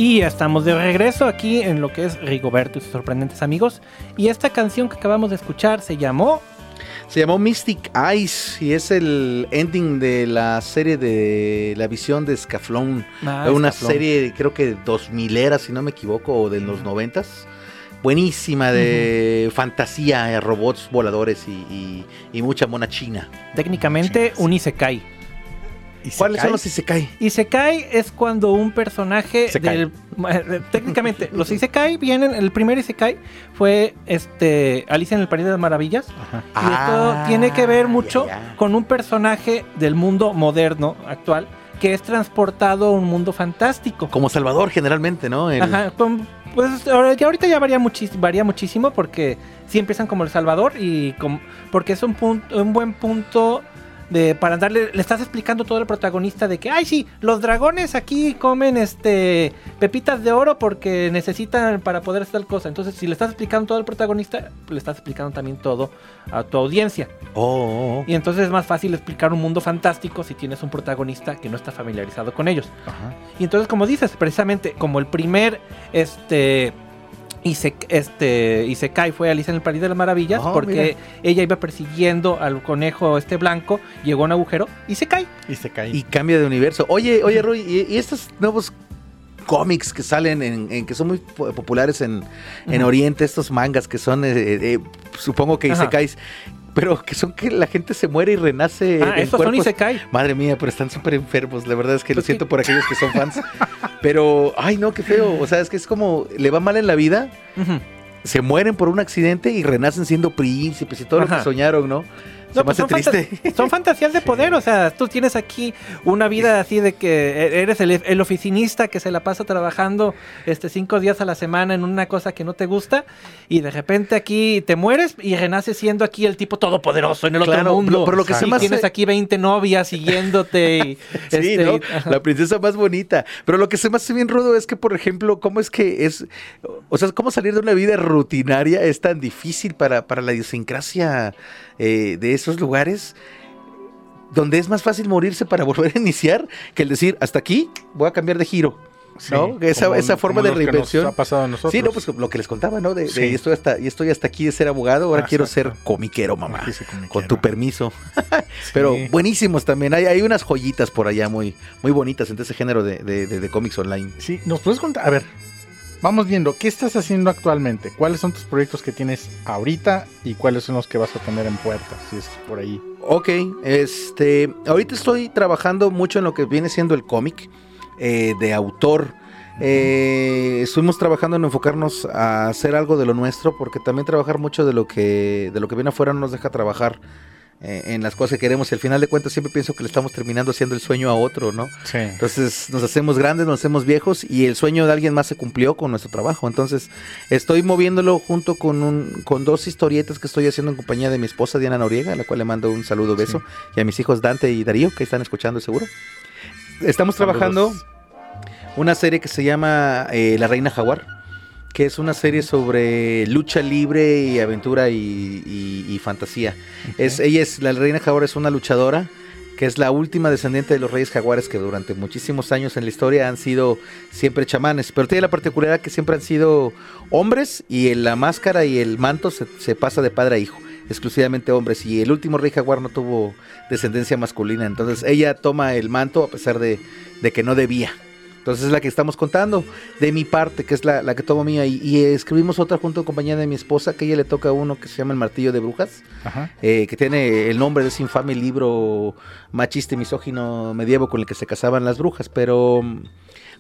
Y ya estamos de regreso aquí en lo que es Rigoberto y sus sorprendentes amigos. Y esta canción que acabamos de escuchar se llamó Se llamó Mystic Eyes y es el ending de la serie de la visión de Scaflón. Ah, una serie creo que 2000 era, si no me equivoco, o de los noventas. Buenísima de fantasía, eh, robots voladores y, y- y mucha mona china. técnicamente un Isekai. ¿Cuáles son los Isekai? Isekai es cuando un personaje del eh, técnicamente los Isekai vienen el primer Isekai fue este Alicia en el País de las Maravillas Ajá. y esto Ah, tiene que ver mucho con un personaje del mundo moderno actual que es transportado a un mundo fantástico. Como Salvador generalmente, ¿no? El- Ajá, pues ahora- ya ahorita ya varía, muchis- varía muchísimo porque sí empiezan como El Salvador y com- porque es un, punto, un buen punto de para darle, le estás explicando todo el protagonista de que, ay sí, los dragones aquí comen este pepitas de oro porque necesitan para poder hacer tal cosa. Entonces, si le estás explicando todo al protagonista, le estás explicando también todo a tu audiencia. Oh, oh, oh. Y entonces es más fácil explicar un mundo fantástico si tienes un protagonista que no está familiarizado con ellos. Ajá. Y entonces, como dices, precisamente como el primer este Ise- este Isekai fue Alicia en el País de las Maravillas, Ah, porque ella iba persiguiendo al conejo este blanco, llegó a un agujero y se cae. Y se cae. Y cambia de universo. Oye, oye, Roy, ¿y, y estos nuevos cómics que salen, en, en- que son muy po- populares en, en. Oriente, estos mangas que son, eh, eh, supongo que. Isekais, pero que son que la gente se muere y renace Ah, en estos son cuerpos- Isekai. Madre mía, pero están súper enfermos. La verdad es que lo Pues siento por aquellos que son fans. Pero, ay, no, qué feo. O sea, es que es como, le va mal en la vida, se mueren por un accidente y renacen siendo príncipes y todo lo Ajá. que soñaron, ¿no? Se No, me pues hace son, fanta- triste. son fantasías de poder, o sea, tú tienes aquí una vida así de que e- eres el, el oficinista que se la pasa trabajando este cinco días a la semana en una cosa que no te gusta y de repente aquí te mueres y renaces siendo aquí el tipo todopoderoso en el Claro, otro mundo. pero- pero lo que se me hace- tienes aquí 20 novias siguiéndote y Sí, este. La princesa más bonita. Pero lo que se me hace bien rudo es que, por ejemplo, cómo es que es, o sea, cómo salir de una vida rutinaria es tan difícil para, para la idiosincrasia eh, de esos lugares, donde es más fácil morirse para volver a iniciar que el decir, hasta aquí voy a cambiar de giro. ¿no? Esa- como- esa forma de reinvención. ha pasado a nosotros. Sí, no, pues lo que les contaba, ¿no? De, Sí. y estoy hasta, y estoy hasta aquí de ser abogado, ahora Ah, quiero exacto. ser comiquero, mamá. Con tu permiso. Pero buenísimos también. Hay, hay unas joyitas por allá muy, muy bonitas entre ese género de, de- de- de cómics online. Sí, ¿nos puedes contar? A ver, vamos viendo, ¿qué estás haciendo actualmente? ¿Cuáles son tus proyectos que tienes ahorita y cuáles son los que vas a tener en puerta? Si es por ahí. Ok, este, ahorita estoy trabajando mucho en lo que viene siendo el cómic eh, de autor. Eh, estuvimos trabajando en enfocarnos a hacer algo de lo nuestro, porque también trabajar mucho de lo que de lo que viene afuera no nos deja trabajar eh, en las cosas que queremos. Y al final de cuentas siempre pienso que le estamos terminando haciendo el sueño a otro, ¿no? Sí. Entonces nos hacemos grandes, nos hacemos viejos y el sueño de alguien más se cumplió con nuestro trabajo. Entonces estoy moviéndolo junto con, un, con dos historietas que estoy haciendo en compañía de mi esposa Diana Noriega, a la cual le mando un saludo, beso, y a mis hijos Dante y Darío, que están escuchando seguro. Estamos trabajando Saludos. una serie que se llama eh, La Reina Jaguar, que es una serie sobre lucha libre y aventura y, y- y fantasía. Es, ella es, la Reina Jaguar es una luchadora que es la última descendiente de los reyes jaguares que durante muchísimos años en la historia han sido siempre chamanes, pero tiene la particularidad que siempre han sido hombres y en la máscara y el manto se, se pasa de padre a hijo, exclusivamente hombres. Y el último rey jaguar no tuvo descendencia masculina, entonces ella toma el manto a pesar de, de que no debía. Entonces es la que estamos contando de mi parte, que es la, la que tomo mía. Y, y escribimos otra junto con compañía de mi esposa, que ella le toca uno que se llama El Martillo de Brujas eh, que tiene el nombre de ese infame libro machista y misógino medievo con el que se casaban las brujas, pero mm,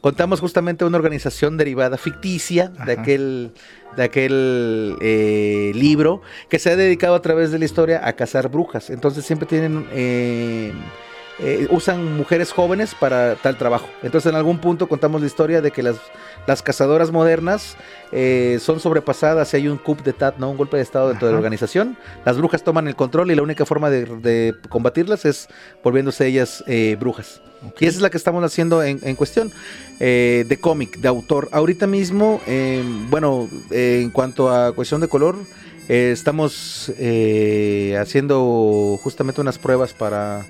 contamos justamente una organización derivada ficticia de aquel, de aquel eh, libro que se ha dedicado a través de la historia a cazar brujas. Entonces siempre tienen... eh, eh, usan mujeres jóvenes para tal trabajo. Entonces en algún punto contamos la historia de que las, las cazadoras modernas eh, son sobrepasadas y hay un coup d'etat, ¿no? un golpe de estado dentro de la organización. Las brujas toman el control y la única forma de, de combatirlas es volviéndose ellas eh, brujas. Y esa es la que estamos haciendo en, en cuestión de cómic, de autor. Ahorita mismo, bueno, en cuanto a cuestión de color, estamos haciendo justamente unas pruebas para,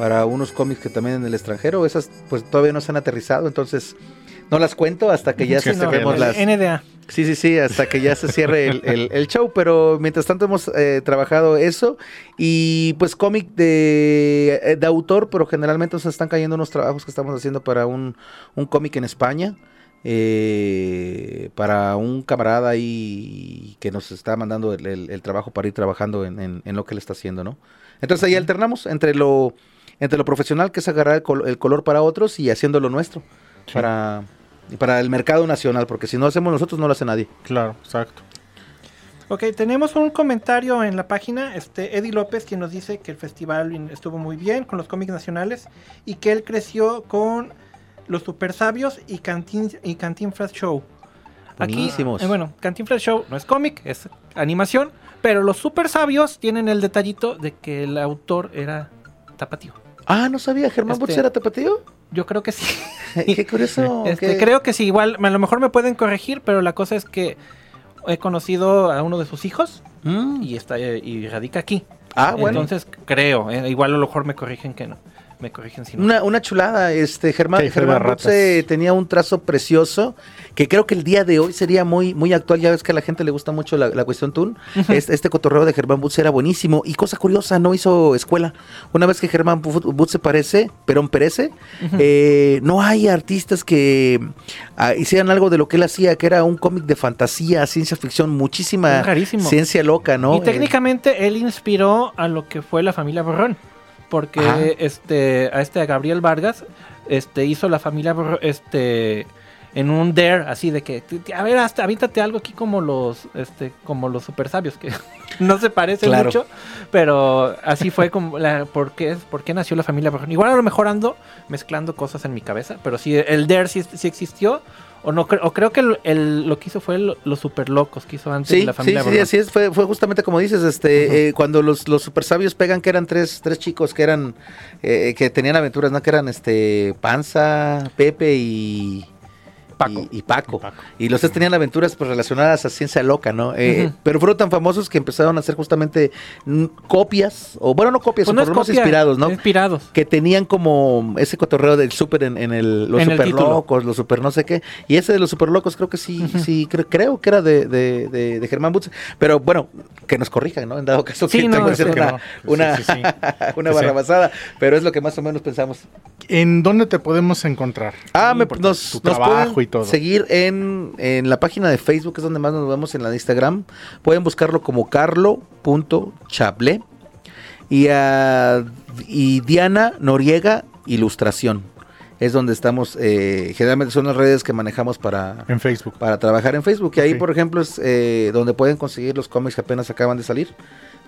para unos cómics que también en el extranjero. Esas pues todavía no se han aterrizado, entonces No las cuento hasta que ya Sí, cerremos las. NDA. Sí, sí, sí, hasta que ya se cierre el, el- el show, pero mientras tanto hemos eh, trabajado eso y pues cómic de, eh, de autor, pero generalmente nos están cayendo unos trabajos que estamos haciendo para un, un cómic en España, eh, para un camarada ahí que nos está mandando el, el- el trabajo para ir trabajando en, en- en lo que él está haciendo, ¿no? Entonces ahí alternamos entre lo, entre lo profesional, que es agarrar el, col- el color para otros y haciendo lo nuestro, Sí. para, para el mercado nacional, porque si no hacemos nosotros no lo hace nadie. Claro, exacto. Ok, tenemos un comentario en la página, este Eddie López, quien nos dice que el festival estuvo muy bien con los cómics nacionales y que él creció con los Super Sabios y Cantin y Cantinflas Show. Buenísimos. eh, bueno, Cantinflas Show no es cómic, es animación, pero los Super Sabios tienen el detallito de que el autor era tapatío. Ah, no sabía, Germán Este- era tapatío. Yo creo que sí. Qué curioso. Este, Creo que sí, igual, a lo mejor me pueden corregir, pero la cosa es que he conocido a uno de sus hijos Mm. y está eh, y radica aquí. Ah, bueno. Entonces creo, eh, igual a lo mejor me corrigen que no. Me corrigen si no. Una, una chulada, este Germán, Germán. Butze tenía un trazo precioso que creo que el día de hoy sería muy, muy actual. Ya ves que a la gente le gusta mucho la, la cuestión Toon. este, este cotorreo de Germán Butze era buenísimo. Y cosa curiosa, no hizo escuela. Una vez que Germán Bu- Butze parece, Perón perece, eh, no hay artistas que ah, hicieran algo de lo que él hacía, que era un cómic de fantasía, ciencia ficción, muchísima ciencia loca, ¿no? y Eh, técnicamente él inspiró a lo que fue la familia Borrón. Porque Ajá. este, a este a Gabriel Vargas este, hizo la familia este, en un dare así de que "T- t- a ver hasta avíntate algo aquí como los este como los super sabios que no se parecen Claro. mucho pero así fue como la por qué, por qué nació la familia igual a lo mejor ando mezclando cosas en mi cabeza pero sí el dare sí, sí existió o no o creo que el, el- lo que hizo fue el- los super locos que hizo antes Sí, la sí, familia sí, así es, fue, fue justamente como dices, este, eh, cuando los, los super sabios pegan que eran tres, tres chicos que eran, eh, que tenían aventuras, ¿no? Que eran este, Panza, Pepe y... Paco. Y, y Paco. Y Paco. Y los tres tenían aventuras pues, relacionadas a ciencia loca, ¿no? Eh. Pero fueron tan famosos que empezaron a hacer justamente copias, o bueno, no copias, Pues no por es lo menos copia, inspirados, ¿no? Inspirados. que tenían como ese cotorreo del super en, en el los En super locos, los super no sé qué. Y ese de los super locos creo que sí, sí, cre- creo que era de, de, de, de Germán Butz. Pero bueno, que nos corrijan, ¿no? En dado caso Sí, que no, tengo que hacer una, no. una, Sí, sí, sí. una barrabasada. Pero es lo que más o menos pensamos. ¿En dónde te podemos encontrar? Ah, me, nos, tu nos trabajo pueden y todo. seguir en, en la página de Facebook, es donde más nos vemos en la de Instagram. Pueden buscarlo como carlo.chable y, a- y Diana Noriega Ilustración. Es donde estamos, eh, generalmente son las redes que manejamos para, En Facebook. para trabajar en Facebook. Y ahí, por ejemplo, es eh, donde pueden conseguir los cómics que apenas acaban de salir.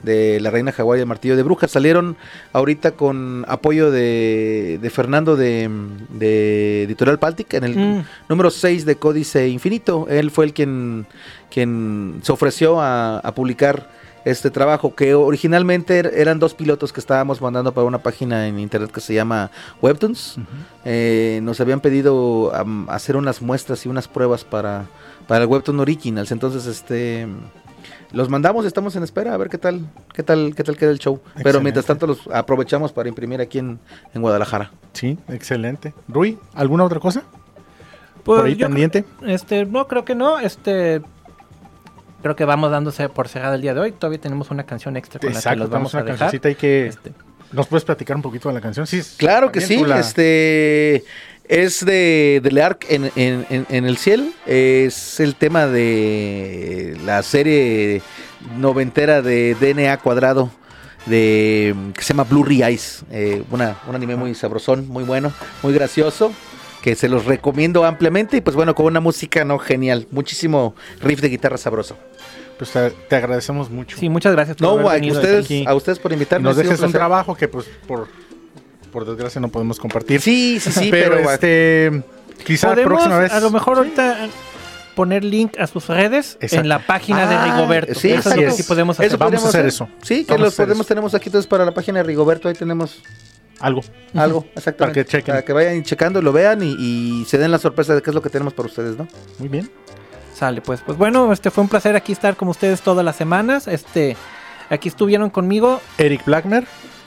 De La Reina Jaguar y el Martillo de Brujas. Salieron ahorita con apoyo de, de Fernando de, de Editorial Baltic en el Mm. número 6 de Códice Infinito. Él fue el quien, quien se ofreció a, a publicar este trabajo, que originalmente er- eran dos pilotos que estábamos mandando para una página en internet que se llama Webtoons. Eh, nos habían pedido hacer unas muestras y unas pruebas para, para el Webtoon Originals. Entonces, este los mandamos, estamos en espera a ver qué tal, qué tal, qué tal queda el show. Pero mientras tanto los aprovechamos para imprimir aquí en, en Guadalajara. Sí, excelente. Rui, ¿alguna otra cosa? Pues ¿Por ahí pendiente? este, no, creo que no. Este, creo que vamos dándose por cerrada el día de hoy. Todavía tenemos una canción extra con la que Exacto, los vamos a una dejar. cancioncita y que... Este, ¿Nos puedes platicar un poquito de la canción? Sí, Claro que sí, este es de, de Leark en, en, en, en el cielo, es el tema de la serie noventera de DNA cuadrado de que se llama Blue Eyes, eh, una, un anime muy sabrosón, muy bueno, muy gracioso, que se los recomiendo ampliamente y pues bueno, con una música no genial, muchísimo riff de guitarra sabroso. Pues te, te agradecemos mucho. sí, muchas gracias por No, haber a ustedes, aquí. a ustedes por y invitarme. nos dejes un placer. trabajo que pues por, por desgracia no podemos compartir. Sí, sí, sí, pero, pero, este... Quizá la Podemos, próxima vez... a lo mejor ahorita poner link a sus redes Exacto. en la página de Ah, Rigoberto. sí, eso es lo que sí podemos hacer. Eso Vamos a podríamos hacer hacer. eso. Sí, que los podemos eso. tenemos aquí entonces para la página de Rigoberto, ahí tenemos Algo. algo, exactamente. Para que chequen. Para que vayan checando, lo vean y, y se den la sorpresa de qué es lo que tenemos para ustedes, ¿no? Muy bien. Sale, pues. Pues bueno, este fue un placer aquí estar con ustedes todas las semanas. Este, aquí estuvieron conmigo Eric Blackmer.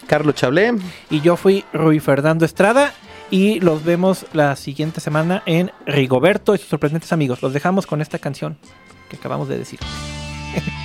Carlos Chablé. Y yo fui Rui Fernando Estrada. Y los vemos la siguiente semana en Rigoberto y sus sorprendentes amigos. Los dejamos con esta canción que acabamos de decir.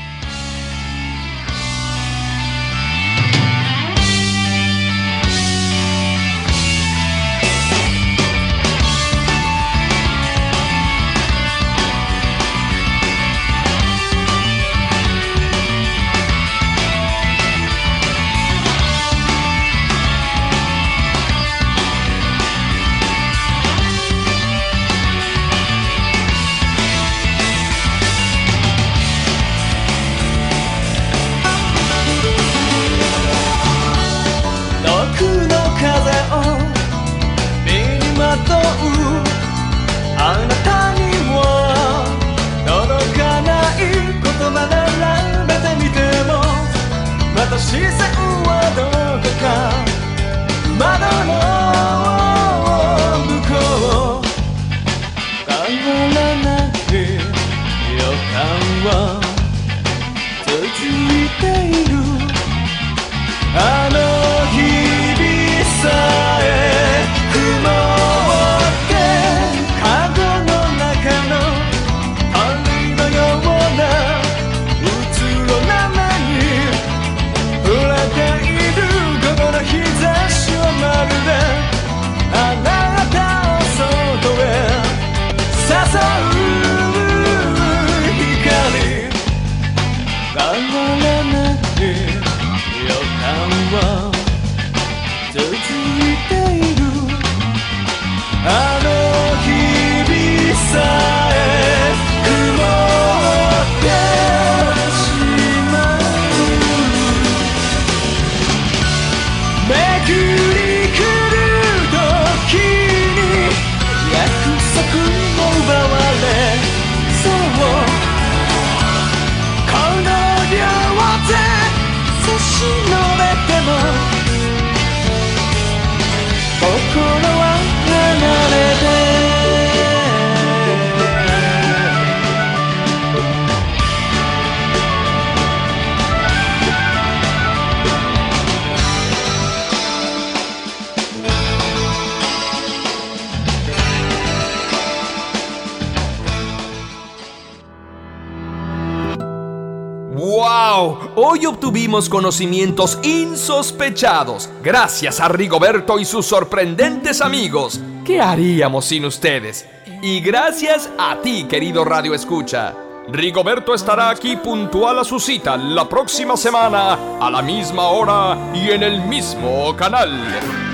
tuvimos conocimientos insospechados gracias a Rigoberto y sus sorprendentes amigos. ¿Qué haríamos sin ustedes? Y gracias a ti, querido Radio Escucha. Rigoberto estará aquí puntual a su cita la próxima semana, a la misma hora y en el mismo canal.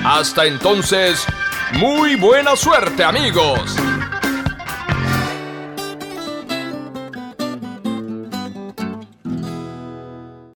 Hasta entonces, muy buena suerte amigos.